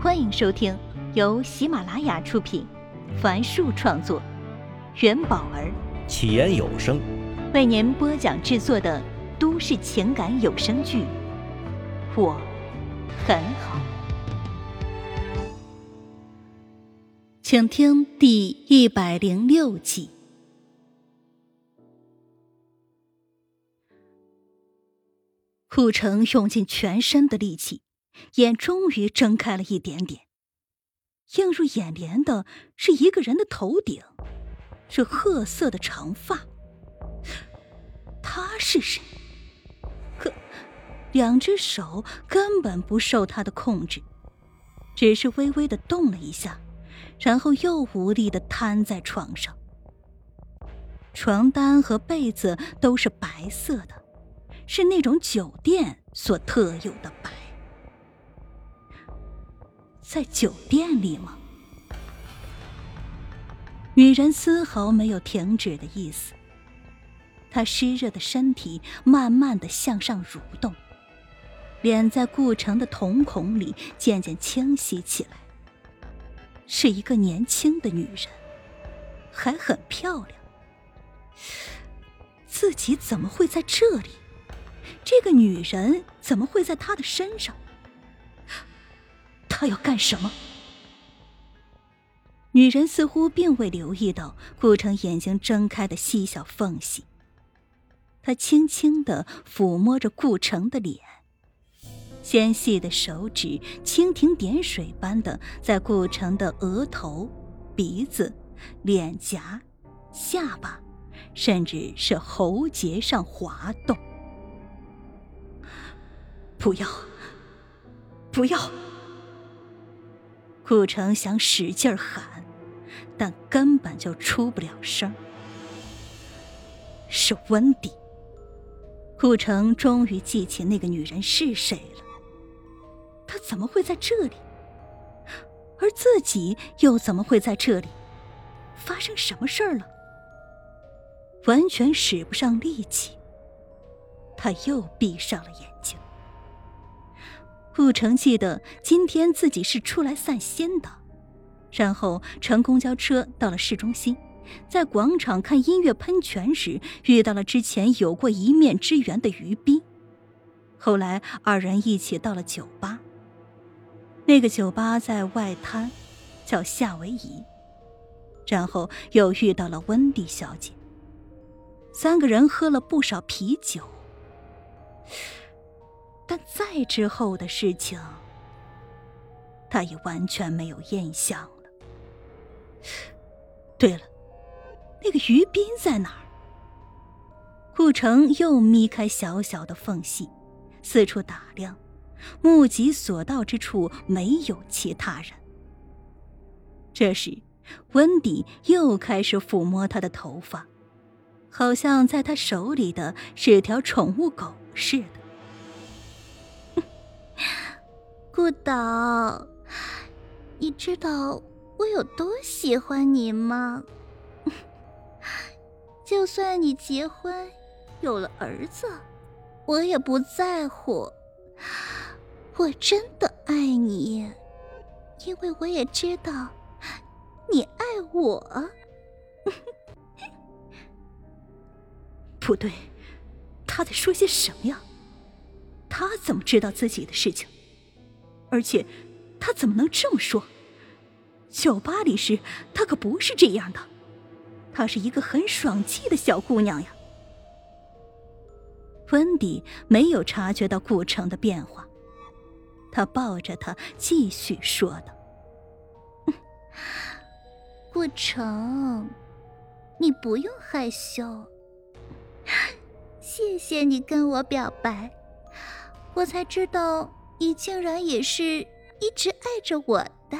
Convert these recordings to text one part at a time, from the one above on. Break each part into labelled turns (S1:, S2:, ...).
S1: 欢迎收听由喜马拉雅出品，凡树创作，元宝儿
S2: 起言有声
S1: 为您播讲制作的都市情感有声剧《我很好》，请听第一百零六集。顾城用尽全身的力气。眼终于睁开了一点点，映入眼帘的是一个人的头顶，是褐色的长发。他是谁？可两只手根本不受他的控制，只是微微的动了一下，然后又无力的瘫在床上。床单和被子都是白色的，是那种酒店所特有的白。在酒店里吗？女人丝毫没有停止的意思。她湿热的身体慢慢的向上蠕动，脸在顾城的瞳孔里渐渐清晰起来。是一个年轻的女人，还很漂亮。自己怎么会在这里？这个女人怎么会在他的身上？他要干什么？女人似乎并未留意到顾城眼睛睁开的细小缝隙。她轻轻的抚摸着顾城的脸，纤细的手指蜻蜓点水般的在顾城的额头、鼻子、脸颊、下巴，甚至是喉结上滑动。不要！不要！顾城想使劲喊，但根本就出不了声。是温迪。顾城终于记起那个女人是谁了。她怎么会在这里？而自己又怎么会在这里？发生什么事儿了？完全使不上力气。他又闭上了眼睛。顾城记得今天自己是出来散心的，然后乘公交车到了市中心，在广场看音乐喷泉时遇到了之前有过一面之缘的于斌，后来二人一起到了酒吧。那个酒吧在外滩，叫夏威夷，然后又遇到了温蒂小姐。三个人喝了不少啤酒。再之后的事情，他已完全没有印象了。对了，那个于斌在哪儿？顾城又眯开小小的缝隙，四处打量，目及所到之处没有其他人。这时，温迪又开始抚摸他的头发，好像在他手里的是条宠物狗似的。
S3: 顾导，你知道我有多喜欢你吗？就算你结婚有了儿子，我也不在乎。我真的爱你，因为我也知道你爱我。
S1: 不对，他在说些什么呀？他怎么知道自己的事情？而且，他怎么能这么说？酒吧里时，他可不是这样的。她是一个很爽气的小姑娘呀。温迪没有察觉到顾城的变化，他抱着他继续说道：“
S3: 顾城，你不用害羞。谢谢你跟我表白，我才知道。”你竟然也是一直爱着我的，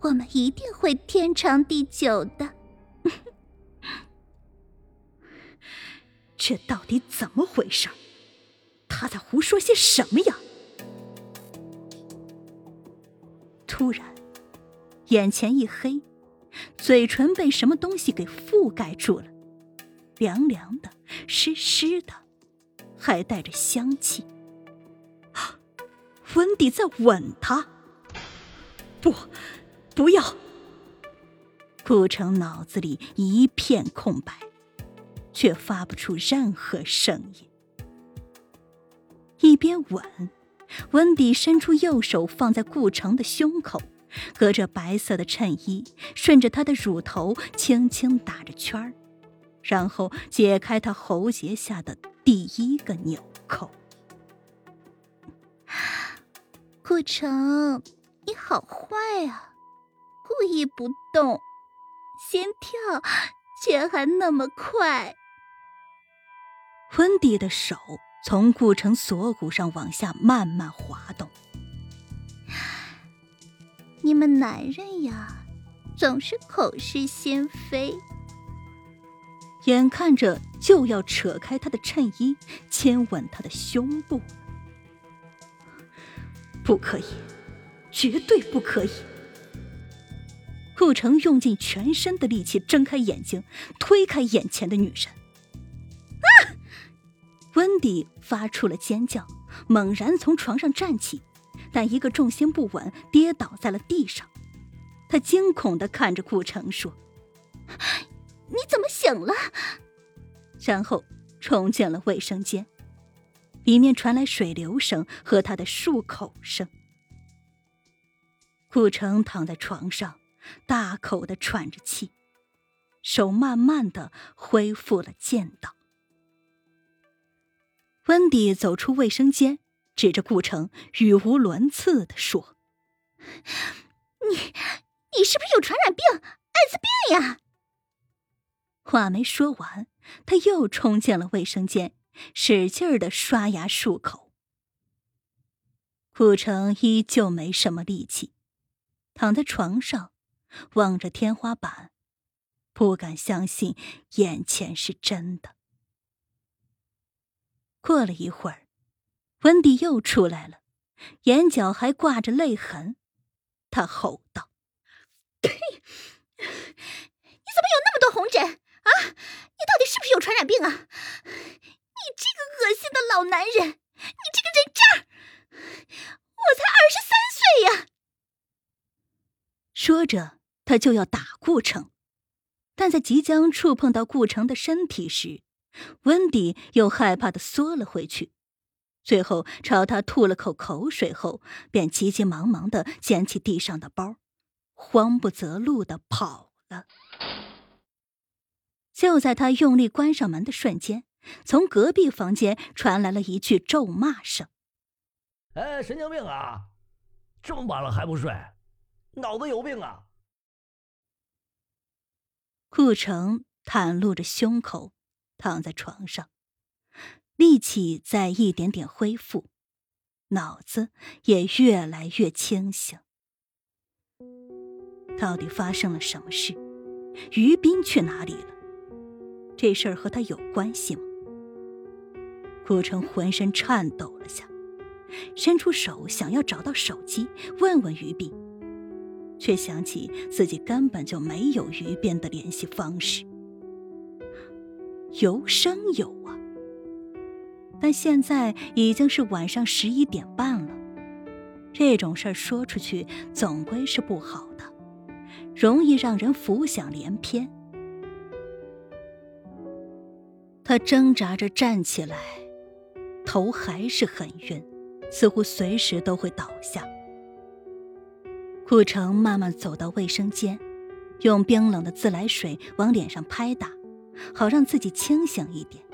S3: 我们一定会天长地久的。
S1: 这到底怎么回事？他在胡说些什么呀？突然，眼前一黑，嘴唇被什么东西给覆盖住了，凉凉的，湿湿的，还带着香气。温迪在吻他，不，不要！顾城脑子里一片空白，却发不出任何声音。一边吻，温迪伸出右手放在顾城的胸口，隔着白色的衬衣，顺着他的乳头轻轻打着圈儿，然后解开他喉结下的第一个纽扣。
S3: 顾城，你好坏啊！故意不动，心跳却还那么快。
S1: 温迪的手从顾城锁骨上往下慢慢滑动。
S3: 你们男人呀，总是口是心非。
S1: 眼看着就要扯开他的衬衣，亲吻他的胸部。不可以，绝对不可以！顾城用尽全身的力气睁开眼睛，推开眼前的女人。啊！温迪发出了尖叫，猛然从床上站起，但一个重心不稳，跌倒在了地上。他惊恐的看着顾城说：“
S3: 你怎么醒了？”
S1: 然后冲进了卫生间。里面传来水流声和他的漱口声。顾城躺在床上，大口的喘着气，手慢慢的恢复了健道。温迪走出卫生间，指着顾城，语无伦次的说：“
S3: 你，你是不是有传染病，艾滋病呀？”
S1: 话没说完，他又冲进了卫生间。使劲儿的刷牙漱口，顾城依旧没什么力气，躺在床上，望着天花板，不敢相信眼前是真的。过了一会儿，温迪又出来了，眼角还挂着泪痕，他吼道：“
S3: 呸！你怎么有那么多红疹啊？你到底是不是有传染病啊？”的老男人，你这个人渣！我才二十三岁呀！
S1: 说着，他就要打顾城，但在即将触碰到顾城的身体时，温迪又害怕的缩了回去，最后朝他吐了口口水后，便急急忙忙的捡起地上的包，慌不择路的跑了。就在他用力关上门的瞬间。从隔壁房间传来了一句咒骂声：“
S2: 哎，神经病啊！这么晚了还不睡，脑子有病啊！”
S1: 顾城袒露着胸口，躺在床上，力气在一点点恢复，脑子也越来越清醒。到底发生了什么事？于斌去哪里了？这事儿和他有关系吗？顾城浑身颤抖了下，伸出手想要找到手机问问于斌，却想起自己根本就没有于斌的联系方式。游生有啊，但现在已经是晚上十一点半了，这种事儿说出去总归是不好的，容易让人浮想联翩。他挣扎着站起来。头还是很晕，似乎随时都会倒下。顾城慢慢走到卫生间，用冰冷的自来水往脸上拍打，好让自己清醒一点。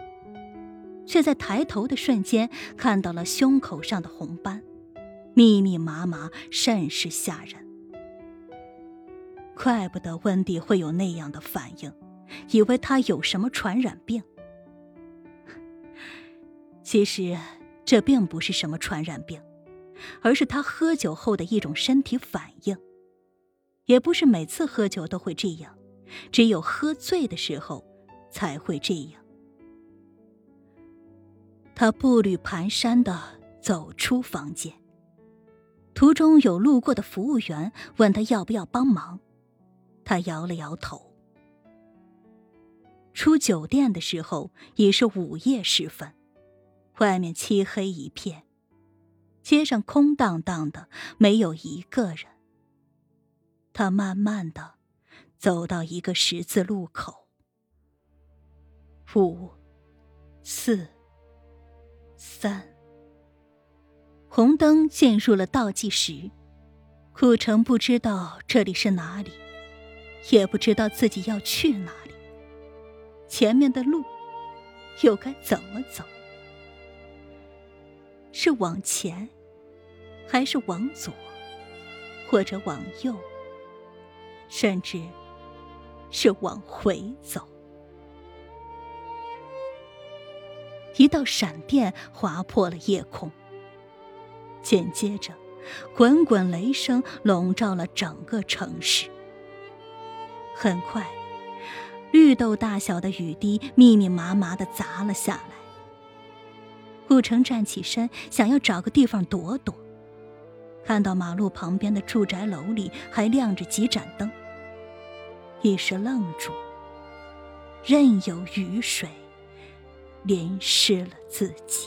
S1: 却在抬头的瞬间看到了胸口上的红斑，密密麻麻，甚是吓人。怪不得温迪会有那样的反应，以为他有什么传染病。其实，这并不是什么传染病，而是他喝酒后的一种身体反应。也不是每次喝酒都会这样，只有喝醉的时候才会这样。他步履蹒跚的走出房间，途中有路过的服务员问他要不要帮忙，他摇了摇头。出酒店的时候已是午夜时分。外面漆黑一片，街上空荡荡的，没有一个人。他慢慢的走到一个十字路口，五、四、三，红灯进入了倒计时。顾城不知道这里是哪里，也不知道自己要去哪里，前面的路又该怎么走？是往前，还是往左，或者往右，甚至是往回走？一道闪电划破了夜空，紧接着，滚滚雷声笼罩了整个城市。很快，绿豆大小的雨滴密密麻麻的砸了下来。顾城站起身，想要找个地方躲躲。看到马路旁边的住宅楼里还亮着几盏灯，一时愣住，任由雨水淋湿了自己。